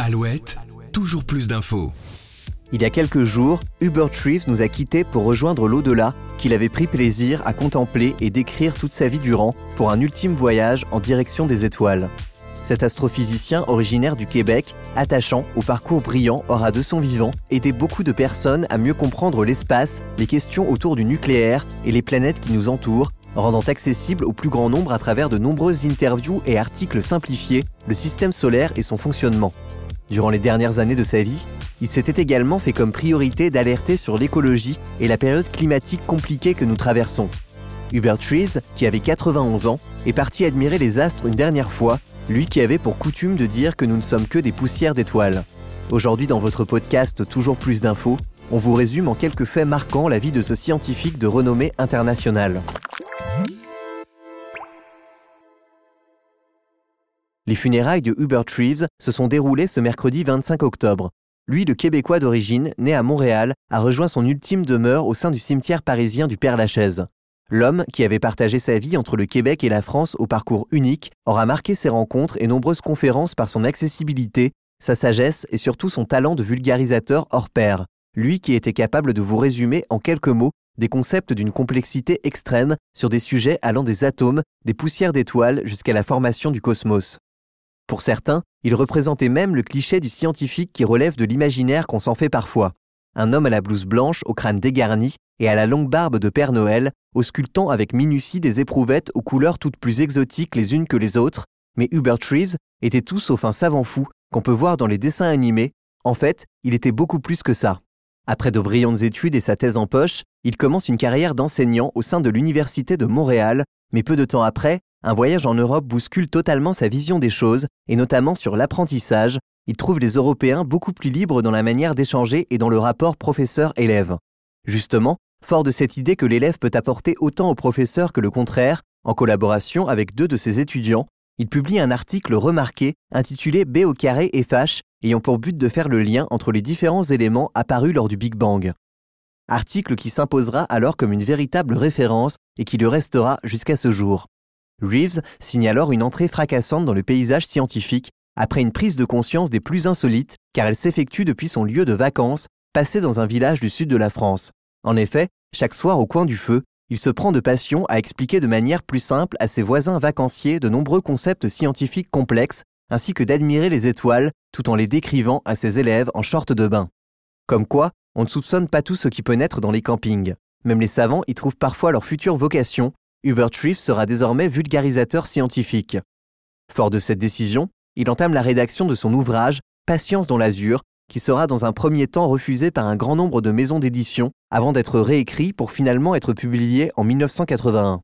Alouette, toujours plus d'infos. Il y a quelques jours, Hubert Reeves nous a quittés pour rejoindre l'au-delà qu'il avait pris plaisir à contempler et décrire toute sa vie durant pour un ultime voyage en direction des étoiles. Cet astrophysicien originaire du Québec, attachant au parcours brillant, aura de son vivant aidé beaucoup de personnes à mieux comprendre l'espace, les questions autour du nucléaire et les planètes qui nous entourent, rendant accessible au plus grand nombre à travers de nombreuses interviews et articles simplifiés le système solaire et son fonctionnement. Durant les dernières années de sa vie, il s'était également fait comme priorité d'alerter sur l'écologie et la période climatique compliquée que nous traversons. Hubert Reeves, qui avait 91 ans, est parti admirer les astres une dernière fois, lui qui avait pour coutume de dire que nous ne sommes que des poussières d'étoiles. Aujourd'hui dans votre podcast Toujours plus d'infos, on vous résume en quelques faits marquants la vie de ce scientifique de renommée internationale. Les funérailles de Hubert Reeves se sont déroulées ce mercredi 25 octobre. Lui, le Québécois d'origine, né à Montréal, a rejoint son ultime demeure au sein du cimetière parisien du Père-Lachaise. L'homme, qui avait partagé sa vie entre le Québec et la France au parcours unique, aura marqué ses rencontres et nombreuses conférences par son accessibilité, sa sagesse et surtout son talent de vulgarisateur hors pair. Lui qui était capable de vous résumer en quelques mots des concepts d'une complexité extrême sur des sujets allant des atomes, des poussières d'étoiles jusqu'à la formation du cosmos. Pour certains, il représentait même le cliché du scientifique qui relève de l'imaginaire qu'on s'en fait parfois. Un homme à la blouse blanche, au crâne dégarni et à la longue barbe de Père Noël, auscultant avec minutie des éprouvettes aux couleurs toutes plus exotiques les unes que les autres, mais Hubert Reeves était tout sauf un savant fou qu'on peut voir dans les dessins animés. En fait, il était beaucoup plus que ça. Après de brillantes études et sa thèse en poche, il commence une carrière d'enseignant au sein de l'Université de Montréal, mais peu de temps après, un voyage en Europe bouscule totalement sa vision des choses, et notamment sur l'apprentissage. Il trouve les Européens beaucoup plus libres dans la manière d'échanger et dans le rapport professeur-élève. Justement, fort de cette idée que l'élève peut apporter autant au professeur que le contraire, en collaboration avec deux de ses étudiants, il publie un article remarqué intitulé B au carré et FH, ayant pour but de faire le lien entre les différents éléments apparus lors du Big Bang. Article qui s'imposera alors comme une véritable référence et qui le restera jusqu'à ce jour. Reeves signe alors une entrée fracassante dans le paysage scientifique après une prise de conscience des plus insolites car elle s'effectue depuis son lieu de vacances, passé dans un village du sud de la France. En effet, chaque soir au coin du feu, il se prend de passion à expliquer de manière plus simple à ses voisins vacanciers de nombreux concepts scientifiques complexes, ainsi que d'admirer les étoiles tout en les décrivant à ses élèves en short de bain. Comme quoi, on ne soupçonne pas tout ce qui peut naître dans les campings. Même les savants y trouvent parfois leur future vocation Hubert Reeves sera désormais vulgarisateur scientifique. Fort de cette décision, il entame la rédaction de son ouvrage Patience dans l'azur, qui sera dans un premier temps refusé par un grand nombre de maisons d'édition avant d'être réécrit pour finalement être publié en 1981.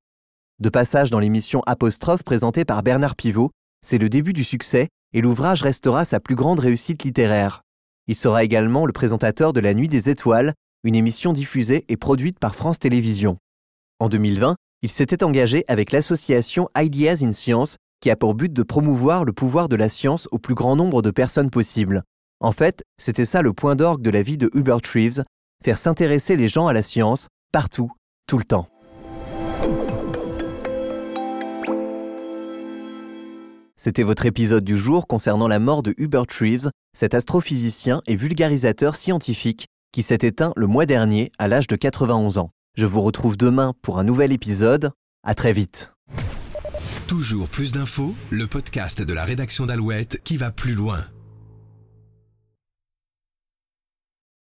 De passage dans l'émission Apostrophe présentée par Bernard Pivot, c'est le début du succès et l'ouvrage restera sa plus grande réussite littéraire. Il sera également le présentateur de La Nuit des Étoiles, une émission diffusée et produite par France Télévisions. En 2020, il s'était engagé avec l'association Ideas in Science qui a pour but de promouvoir le pouvoir de la science au plus grand nombre de personnes possible. En fait, c'était ça le point d'orgue de la vie de Hubert Reeves, faire s'intéresser les gens à la science, partout, tout le temps. C'était votre épisode du jour concernant la mort de Hubert Reeves, cet astrophysicien et vulgarisateur scientifique qui s'est éteint le mois dernier à l'âge de 91 ans. Je vous retrouve demain pour un nouvel épisode. À très vite. Toujours plus d'infos, le podcast de la rédaction d'Alouette qui va plus loin.